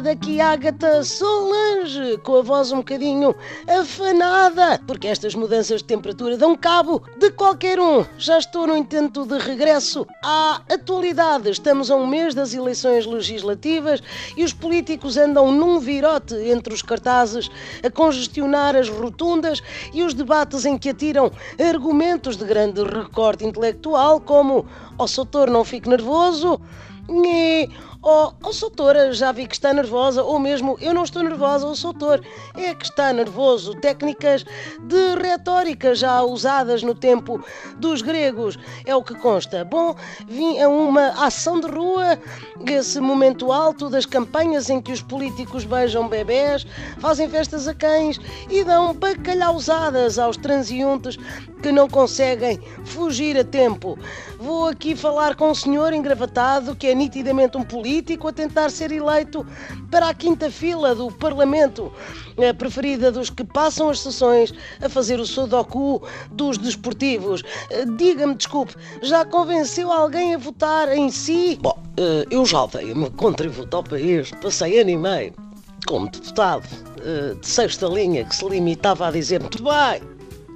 convidada aqui, Ágata Solange, com a voz um bocadinho afanada, porque estas mudanças de temperatura dão cabo de qualquer um. Já estou no intento de regresso à atualidade. Estamos a um mês das eleições legislativas e os políticos andam num virote entre os cartazes a congestionar as rotundas e os debates em que atiram argumentos de grande recorte intelectual, como: oh, Soutor, não fique nervoso. E Oh, oh Soutora, já vi que está nervosa, ou mesmo eu não estou nervosa, oh Soutor, é que está nervoso. Técnicas de retórica já usadas no tempo dos gregos, é o que consta. Bom, vim a uma ação de rua, esse momento alto das campanhas em que os políticos beijam bebés, fazem festas a cães e dão bacalhausadas aos transeuntes que não conseguem fugir a tempo. Vou aqui falar com um senhor engravatado que é nitidamente um político a tentar ser eleito para a quinta fila do Parlamento, a preferida dos que passam as sessões a fazer o sudoku dos desportivos. Diga-me, desculpe, já convenceu alguém a votar em si? Bom, eh, eu já dei uma contributo ao país, passei ano e meio como deputado eh, de sexta linha que se limitava a dizer muito bem,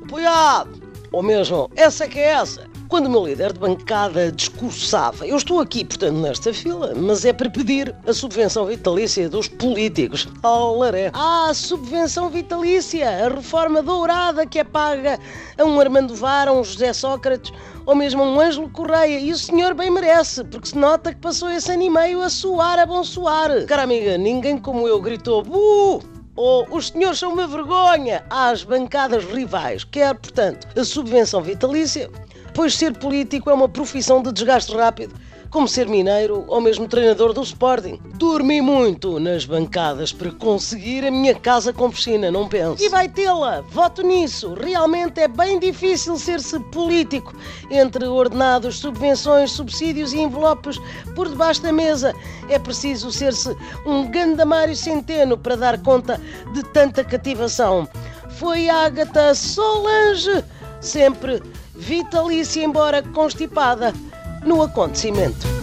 apoiado, ou mesmo essa que é essa quando o meu líder de bancada discursava. Eu estou aqui, portanto, nesta fila, mas é para pedir a subvenção vitalícia dos políticos. Alaré. Ah, subvenção vitalícia, a reforma dourada que é paga a um Armando Vara, a um José Sócrates ou mesmo a um Ângelo Correia. E o senhor bem merece, porque se nota que passou esse ano e meio a suar, a bom suar. Cara amiga, ninguém como eu gritou buh! ou os senhores são uma vergonha às bancadas rivais. Quer, portanto, a subvenção vitalícia pois ser político é uma profissão de desgaste rápido, como ser mineiro ou mesmo treinador do Sporting. Dormi muito nas bancadas para conseguir a minha casa com piscina, não penso. E vai tê-la, voto nisso. Realmente é bem difícil ser-se político entre ordenados, subvenções, subsídios e envelopes por debaixo da mesa. É preciso ser-se um gandamário centeno para dar conta de tanta cativação. Foi Ágata Solange, sempre vitalícia, embora constipada, no acontecimento.